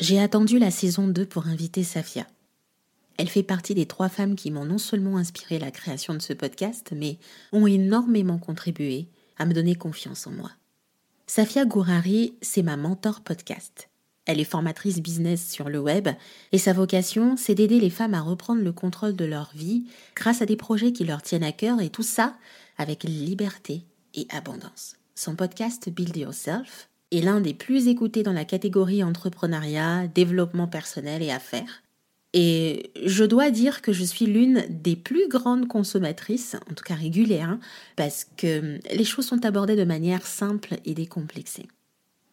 J'ai attendu la saison 2 pour inviter Safia. Elle fait partie des trois femmes qui m'ont non seulement inspiré la création de ce podcast, mais ont énormément contribué à me donner confiance en moi. Safia Gourari, c'est ma mentor podcast. Elle est formatrice business sur le web et sa vocation, c'est d'aider les femmes à reprendre le contrôle de leur vie grâce à des projets qui leur tiennent à cœur et tout ça avec liberté et abondance. Son podcast Build Yourself est l'un des plus écoutés dans la catégorie entrepreneuriat, développement personnel et affaires. Et je dois dire que je suis l'une des plus grandes consommatrices, en tout cas régulière, hein, parce que les choses sont abordées de manière simple et décomplexée.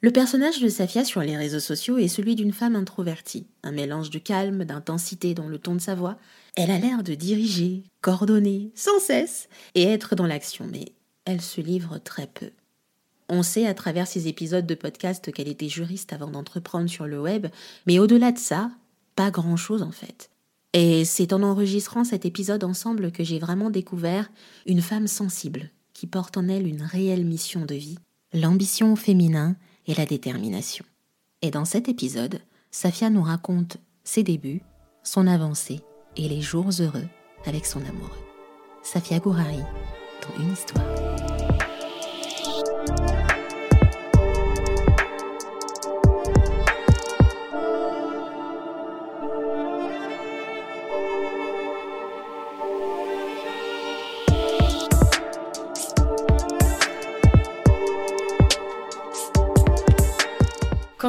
Le personnage de Safia sur les réseaux sociaux est celui d'une femme introvertie, un mélange de calme, d'intensité dans le ton de sa voix. Elle a l'air de diriger, coordonner, sans cesse, et être dans l'action, mais elle se livre très peu. On sait à travers ces épisodes de podcast qu'elle était juriste avant d'entreprendre sur le web, mais au-delà de ça, pas grand-chose en fait. Et c'est en enregistrant cet épisode ensemble que j'ai vraiment découvert une femme sensible, qui porte en elle une réelle mission de vie, l'ambition au féminin et la détermination. Et dans cet épisode, Safia nous raconte ses débuts, son avancée et les jours heureux avec son amoureux. Safia Gourari, dans une histoire.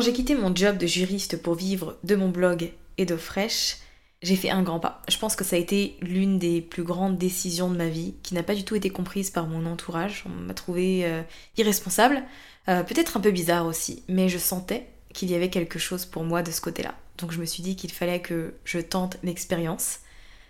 J'ai quitté mon job de juriste pour vivre de mon blog et d'eau fraîche, j'ai fait un grand pas. Je pense que ça a été l'une des plus grandes décisions de ma vie, qui n'a pas du tout été comprise par mon entourage. On m'a trouvé euh, irresponsable, euh, peut-être un peu bizarre aussi, mais je sentais qu'il y avait quelque chose pour moi de ce côté-là. Donc je me suis dit qu'il fallait que je tente l'expérience.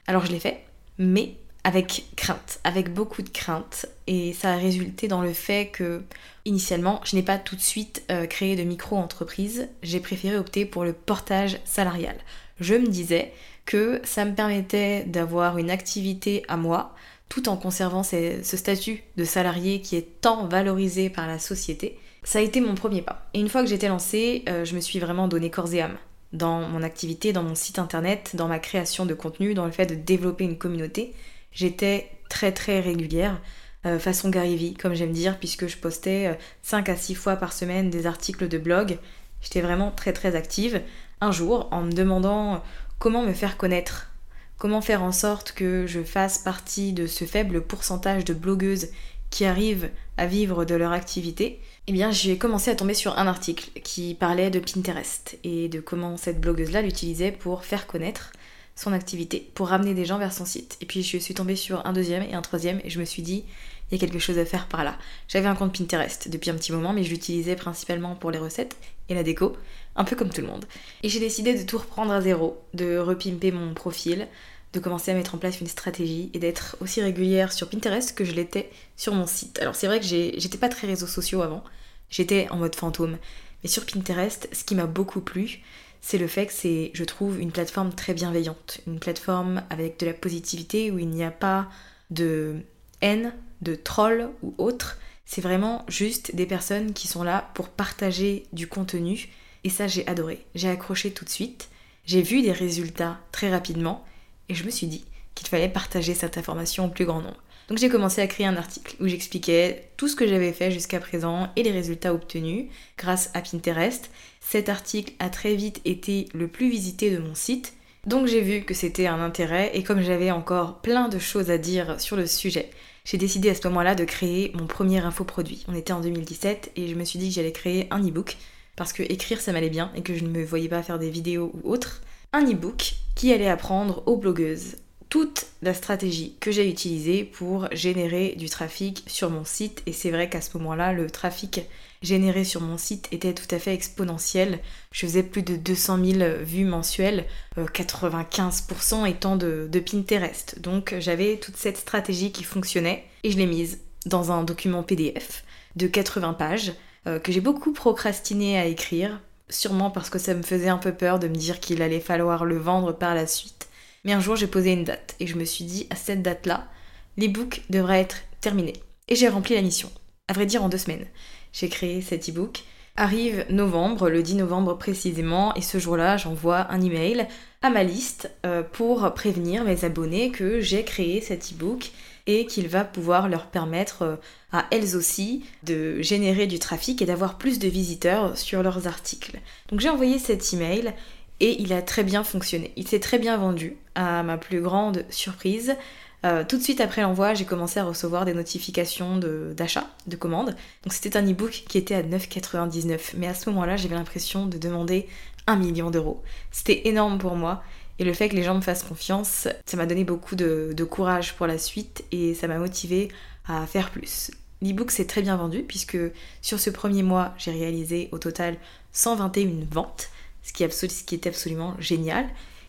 Alors je l'ai fait, mais avec crainte, avec beaucoup de crainte. Et ça a résulté dans le fait que, initialement, je n'ai pas tout de suite euh, créé de micro-entreprise. J'ai préféré opter pour le portage salarial. Je me disais que ça me permettait d'avoir une activité à moi, tout en conservant ce statut de salarié qui est tant valorisé par la société. Ça a été mon premier pas. Et une fois que j'étais lancée, euh, je me suis vraiment donné corps et âme dans mon activité, dans mon site internet, dans ma création de contenu, dans le fait de développer une communauté j'étais très très régulière, euh, façon Gary comme j'aime dire, puisque je postais 5 euh, à 6 fois par semaine des articles de blog. J'étais vraiment très très active. Un jour, en me demandant comment me faire connaître, comment faire en sorte que je fasse partie de ce faible pourcentage de blogueuses qui arrivent à vivre de leur activité, eh bien j'ai commencé à tomber sur un article qui parlait de Pinterest et de comment cette blogueuse-là l'utilisait pour faire connaître son activité pour ramener des gens vers son site. Et puis je suis tombée sur un deuxième et un troisième et je me suis dit, il y a quelque chose à faire par là. J'avais un compte Pinterest depuis un petit moment, mais je l'utilisais principalement pour les recettes et la déco, un peu comme tout le monde. Et j'ai décidé de tout reprendre à zéro, de repimper mon profil, de commencer à mettre en place une stratégie et d'être aussi régulière sur Pinterest que je l'étais sur mon site. Alors c'est vrai que j'étais pas très réseaux sociaux avant, j'étais en mode fantôme. Mais sur Pinterest, ce qui m'a beaucoup plu, c'est le fait que c'est, je trouve, une plateforme très bienveillante, une plateforme avec de la positivité où il n'y a pas de haine, de troll ou autre. C'est vraiment juste des personnes qui sont là pour partager du contenu et ça j'ai adoré. J'ai accroché tout de suite, j'ai vu des résultats très rapidement et je me suis dit qu'il fallait partager cette information au plus grand nombre. Donc j'ai commencé à créer un article où j'expliquais tout ce que j'avais fait jusqu'à présent et les résultats obtenus grâce à Pinterest. Cet article a très vite été le plus visité de mon site. Donc j'ai vu que c'était un intérêt et comme j'avais encore plein de choses à dire sur le sujet, j'ai décidé à ce moment-là de créer mon premier infoproduit. On était en 2017 et je me suis dit que j'allais créer un e-book parce que écrire ça m'allait bien et que je ne me voyais pas faire des vidéos ou autres. Un e-book qui allait apprendre aux blogueuses toute la stratégie que j'ai utilisée pour générer du trafic sur mon site. Et c'est vrai qu'à ce moment-là, le trafic généré sur mon site était tout à fait exponentiel. Je faisais plus de 200 000 vues mensuelles, 95% euh, étant de, Pinterest. Donc j'avais toute cette stratégie qui fonctionnait et je l'ai mise dans un document PDF de 80 pages euh, que j'ai beaucoup procrastiné à écrire, sûrement parce que ça me faisait un peu peur de me dire qu'il allait falloir le vendre par la suite. Mais un jour, j'ai posé une date et je me suis dit, à cette date-là, l'e-book devrait être terminé. Et j'ai rempli la mission. À vrai dire, en deux semaines. J'ai créé cet e-book. Arrive novembre, le 10 novembre précisément, et ce jour-là, j'envoie un email à ma liste euh, pour prévenir mes abonnés que j'ai créé cet e-book et qu'il va pouvoir leur permettre euh, à elles aussi de générer du trafic et d'avoir plus de visiteurs sur leurs articles. Donc j'ai envoyé cet email et il a très bien fonctionné. Il s'est très bien vendu à ma plus grande surprise. Euh, tout de suite après l'envoi, j'ai commencé à recevoir des notifications d'achat, de, commandes. Donc c'était un e-book qui était à 9,99. Mais à ce moment-là, j'avais l'impression de demander un million d'euros. C'était énorme pour moi. Et le fait que les gens me fassent confiance, ça m'a donné beaucoup de, de, courage pour la suite et ça m'a motivé à faire plus. L'e-book s'est très bien vendu puisque sur ce premier mois, j'ai réalisé au total 121 ventes, ce qui, ce était absolument génial.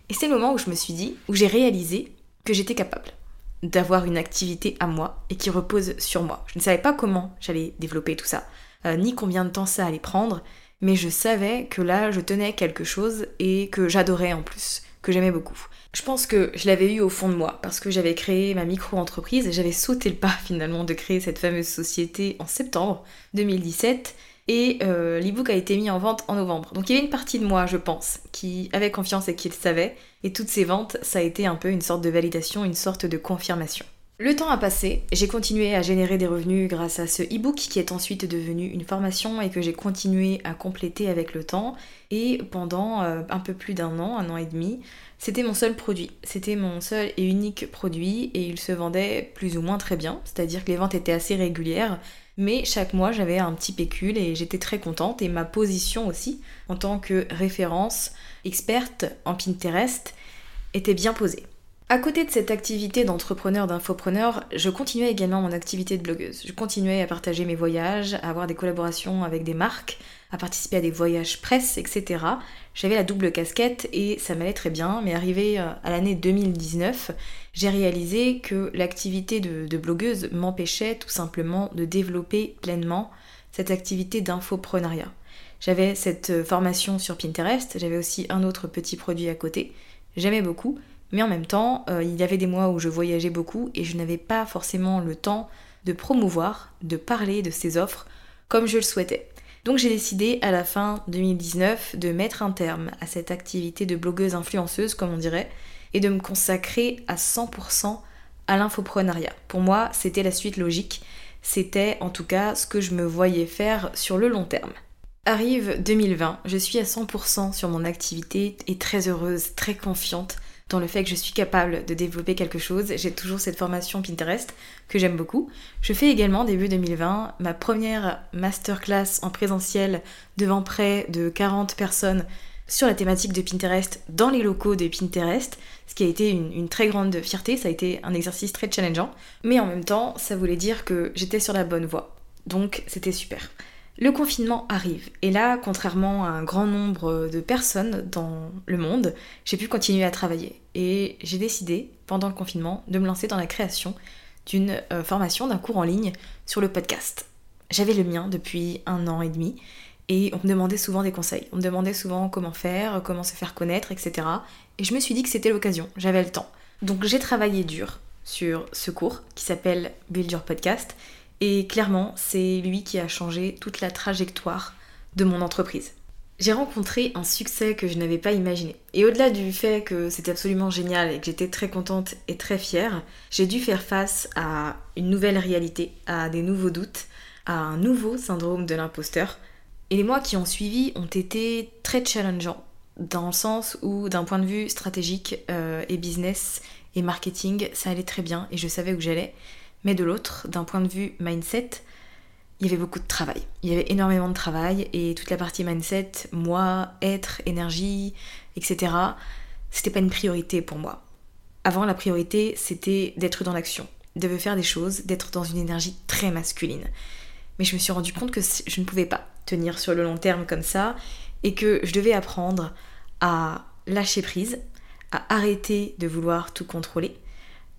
Et c'est le moment où je me suis dit, où j'ai réalisé que j'étais capable d'avoir une activité à moi et qui repose sur moi. Je ne savais pas comment j'allais développer tout ça, euh, ni combien de temps ça allait prendre, mais je savais que là, je tenais quelque chose et que j'adorais en plus, que j'aimais beaucoup. Je pense que je l'avais eu au fond de moi parce que j'avais créé ma micro-entreprise j'avais sauté le pas finalement de créer cette fameuse société en septembre 2017 et euh, l'ebook a été mis en vente en novembre. Donc il y avait une partie de moi, je pense, qui avait confiance et qui le savait. Et toutes ces ventes, ça a été un peu une sorte de validation, une sorte de confirmation. Le temps a passé, j'ai continué à générer des revenus grâce à ce e-book qui est ensuite devenu une formation et que j'ai continué à compléter avec le temps. Et pendant euh, un peu plus d'un an, un an et demi, c'était mon seul produit. C'était mon seul et unique produit et il se vendait plus ou moins très bien, c'est-à-dire que les ventes étaient assez régulières. Mais chaque mois, j'avais un petit pécule et j'étais très contente. Et ma position aussi, en tant que référence experte en Pinterest, était bien posée. À côté de cette activité d'entrepreneur, d'infopreneur, je continuais également mon activité de blogueuse. Je continuais à partager mes voyages, à avoir des collaborations avec des marques, à participer à des voyages presse, etc. J'avais la double casquette et ça m'allait très bien, mais arrivé euh, à l'année 2019, j'ai réalisé que l'activité de, blogueuse m'empêchait tout simplement de développer pleinement cette activité d'infoprenariat. J'avais cette euh, formation sur Pinterest, j'avais aussi un autre petit produit à côté, j'aimais beaucoup, mais en même temps, euh, il y avait des mois où je voyageais beaucoup et je n'avais pas forcément le temps de promouvoir, de parler de ces offres comme je le souhaitais. Donc j'ai décidé à la fin 2019 de mettre un terme à cette activité de blogueuse influenceuse, comme on dirait, et de me consacrer à 100% à l'infoprenariat. Pour moi, c'était la suite logique, c'était en tout cas ce que je me voyais faire sur le long terme. Arrive 2020, je suis à 100% sur mon activité et très heureuse, très confiante dans le fait que je suis capable de développer quelque chose. J'ai toujours cette formation Pinterest que j'aime beaucoup. Je fais également début 2020 ma première masterclass en présentiel devant près de 40 personnes sur la thématique de Pinterest dans les locaux de Pinterest, ce qui a été une, très grande fierté, ça a été un exercice très challengeant, mais en même temps ça voulait dire que j'étais sur la bonne voie. Donc c'était super. Le confinement arrive et là, contrairement à un grand nombre de personnes dans le monde, j'ai pu continuer à travailler. Et j'ai décidé, pendant le confinement, de me lancer dans la création d'une euh, formation, d'un cours en ligne sur le podcast. J'avais le mien depuis un an et demi et on me demandait souvent des conseils. On me demandait souvent comment faire, comment se faire connaître, etc. Et je me suis dit que c'était l'occasion, j'avais le temps. Donc j'ai travaillé dur sur ce cours qui s'appelle Build Your Podcast et clairement, c'est lui qui a changé toute la trajectoire de mon entreprise. J'ai rencontré un succès que je n'avais pas imaginé. Et au-delà du fait que c'était absolument génial et que j'étais très contente et très fière, j'ai dû faire face à une nouvelle réalité, à des nouveaux doutes, à un nouveau syndrome de l'imposteur. Et les mois qui ont suivi ont été très challengeants, dans le sens où d'un point de vue stratégique euh, et business et marketing, ça allait très bien et je savais où j'allais. Mais de l'autre, d'un point de vue mindset, il y avait beaucoup de travail. Il y avait énormément de travail et toute la partie mindset, moi, être, énergie, etc., c'était pas une priorité pour moi. Avant, la priorité, c'était d'être dans l'action, de faire des choses, d'être dans une énergie très masculine. Mais je me suis rendu compte que je ne pouvais pas tenir sur le long terme comme ça et que je devais apprendre à lâcher prise, à arrêter de vouloir tout contrôler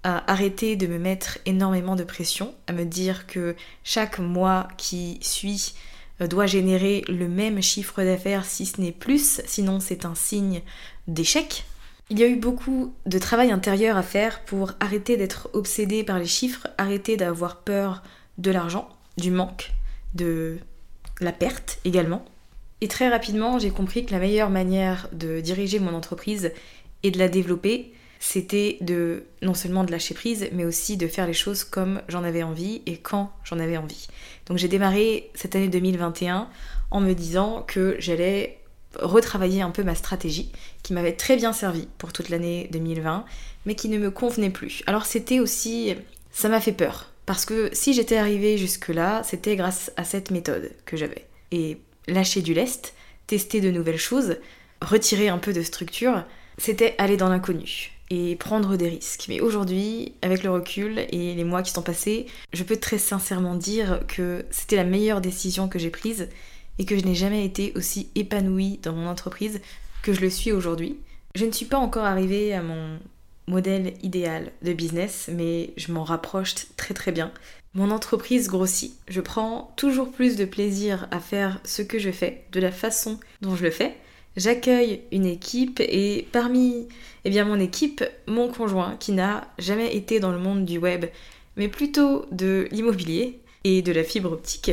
à arrêter de me mettre énormément de pression, à me dire que chaque mois qui suit euh, doit générer le même chiffre d'affaires si ce n'est plus, sinon c'est un signe d'échec. Il y a eu beaucoup de travail intérieur à faire pour arrêter d'être obsédé par les chiffres, arrêter d'avoir peur de l'argent, du manque, de la perte également. Et très rapidement, j'ai compris que la meilleure manière de diriger mon entreprise et de la développer, c'était de non seulement de lâcher prise, mais aussi de faire les choses comme j'en avais envie et quand j'en avais envie. Donc j'ai démarré cette année 2021 en me disant que j'allais retravailler un peu ma stratégie, qui m'avait très bien servi pour toute l'année 2020, mais qui ne me convenait plus. Alors c'était aussi... ça m'a fait peur, parce que si j'étais arrivée jusque-là, c'était grâce à cette méthode que j'avais. Et lâcher du lest, tester de nouvelles choses, retirer un peu de structure, c'était aller dans l'inconnu et prendre des risques. Mais aujourd'hui, avec le recul et les mois qui sont passés, je peux très sincèrement dire que c'était la meilleure décision que j'ai prise et que je n'ai jamais été aussi épanouie dans mon entreprise que je le suis aujourd'hui. Je ne suis pas encore arrivée à mon modèle idéal de business, mais je m'en rapproche très très bien. Mon entreprise grossit. Je prends toujours plus de plaisir à faire ce que je fais, de la façon dont je le fais. J'accueille une équipe et parmi eh bien, mon équipe, mon conjoint, qui n'a jamais été dans le monde du web, mais plutôt de l'immobilier et de la fibre optique,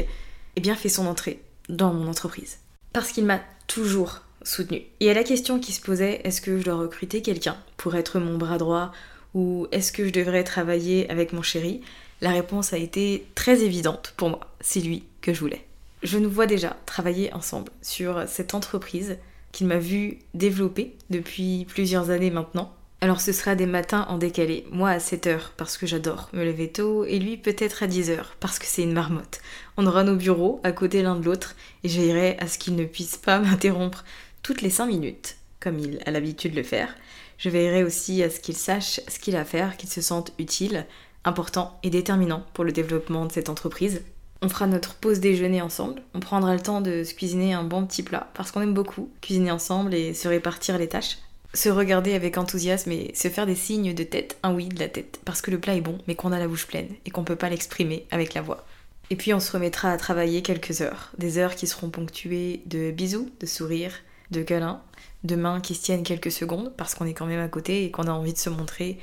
eh bien, fait son entrée dans mon entreprise. Parce qu'il m'a toujours soutenu. Et à la question qui se posait, est-ce que je dois recruter quelqu'un pour être mon bras droit ou est-ce que je devrais travailler avec mon chéri? La réponse a été très évidente pour moi. C'est lui que je voulais. Je nous vois déjà travailler ensemble sur cette entreprise qu'il m'a vu développer depuis plusieurs années maintenant. Alors ce sera des matins en décalé, moi à 7h parce que j'adore me lever tôt et lui peut-être à 10h parce que c'est une marmotte. On aura nos bureaux à côté l'un de l'autre et je veillerai à ce qu'il ne puisse pas m'interrompre toutes les 5 minutes comme il a l'habitude de le faire. Je veillerai aussi à ce qu'il sache ce qu'il a à faire, qu'il se sente utile, important et déterminant pour le développement de cette entreprise. On fera notre pause déjeuner ensemble. On prendra le temps de se cuisiner un bon petit plat parce qu'on aime beaucoup cuisiner ensemble et se répartir les tâches se regarder avec enthousiasme et se faire des signes de tête, un oui de la tête, parce que le plat est bon, mais qu'on a la bouche pleine et qu'on peut pas l'exprimer avec la voix. Et puis on se remettra à travailler quelques heures, des heures qui seront ponctuées de bisous, de sourires, de câlins, de mains qui se tiennent quelques secondes, parce qu'on est quand même à côté et qu'on a envie de se montrer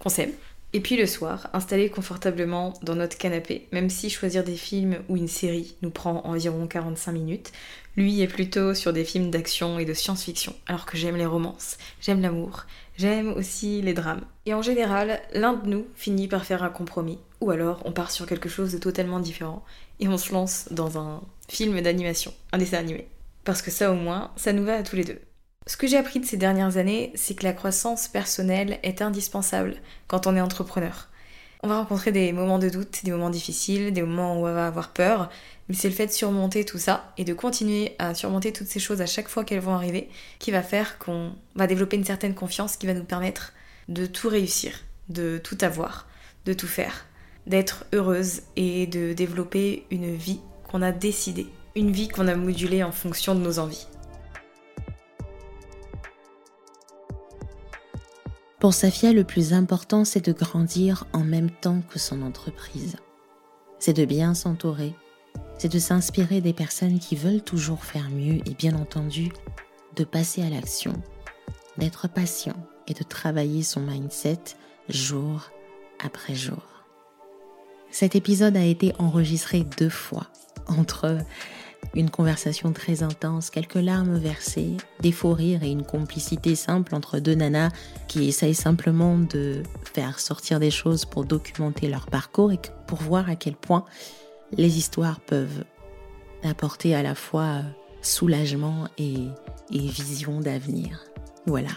qu'on s'aime. Et puis le soir, installé confortablement dans notre canapé, même si choisir des films ou une série nous prend environ 45 minutes, lui est plutôt sur des films d'action et de science-fiction, alors que j'aime les romances, j'aime l'amour, j'aime aussi les drames. Et en général, l'un de nous finit par faire un compromis, ou alors on part sur quelque chose de totalement différent, et on se lance dans un film d'animation, un dessin animé. Parce que ça au moins, ça nous va à tous les deux. Ce que j'ai appris de ces dernières années, c'est que la croissance personnelle est indispensable quand on est entrepreneur. On va rencontrer des moments de doute, des moments difficiles, des moments où on va avoir peur, mais c'est le fait de surmonter tout ça et de continuer à surmonter toutes ces choses à chaque fois qu'elles vont arriver qui va faire qu'on va développer une certaine confiance qui va nous permettre de tout réussir, de tout avoir, de tout faire, d'être heureuse et de développer une vie qu'on a décidée, une vie qu'on a modulée en fonction de nos envies. Pour Safia, le plus important, c'est de grandir en même temps que son entreprise. C'est de bien s'entourer, c'est de s'inspirer des personnes qui veulent toujours faire mieux et bien entendu, de passer à l'action, d'être patient et de travailler son mindset jour après jour. Cet épisode a été enregistré deux fois entre une conversation très intense, quelques larmes versées, des faux rires et une complicité simple entre deux nanas qui essayent simplement de faire sortir des choses pour documenter leur parcours et pour voir à quel point les histoires peuvent apporter à la fois soulagement et, vision d'avenir. Voilà.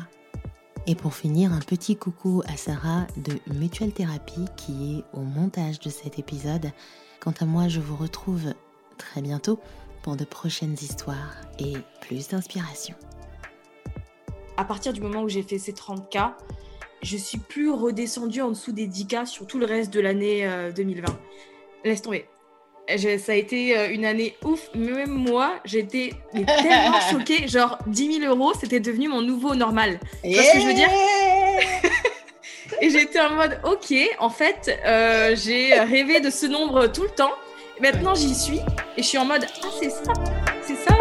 Et pour finir, un petit coucou à Sarah de Mutual Therapy qui est au montage de cet épisode. Quant à moi, je vous retrouve très bientôt pour de prochaines histoires et plus d'inspiration. À partir du moment où j'ai fait ces 30K, je suis plus redescendue en dessous des 10K sur tout le reste de l'année 2020. Euh, Laisse tomber. Ça a été euh, une année ouf. Même moi, j'étais tellement choquée. Genre, 10 000 euros, c'était devenu mon nouveau normal. Que je veux dire? Et j'étais en mode, ok, en fait, euh, j'ai rêvé de ce nombre tout le temps. Maintenant, j'y suis et je suis en mode Ah, c'est ça, c'est ça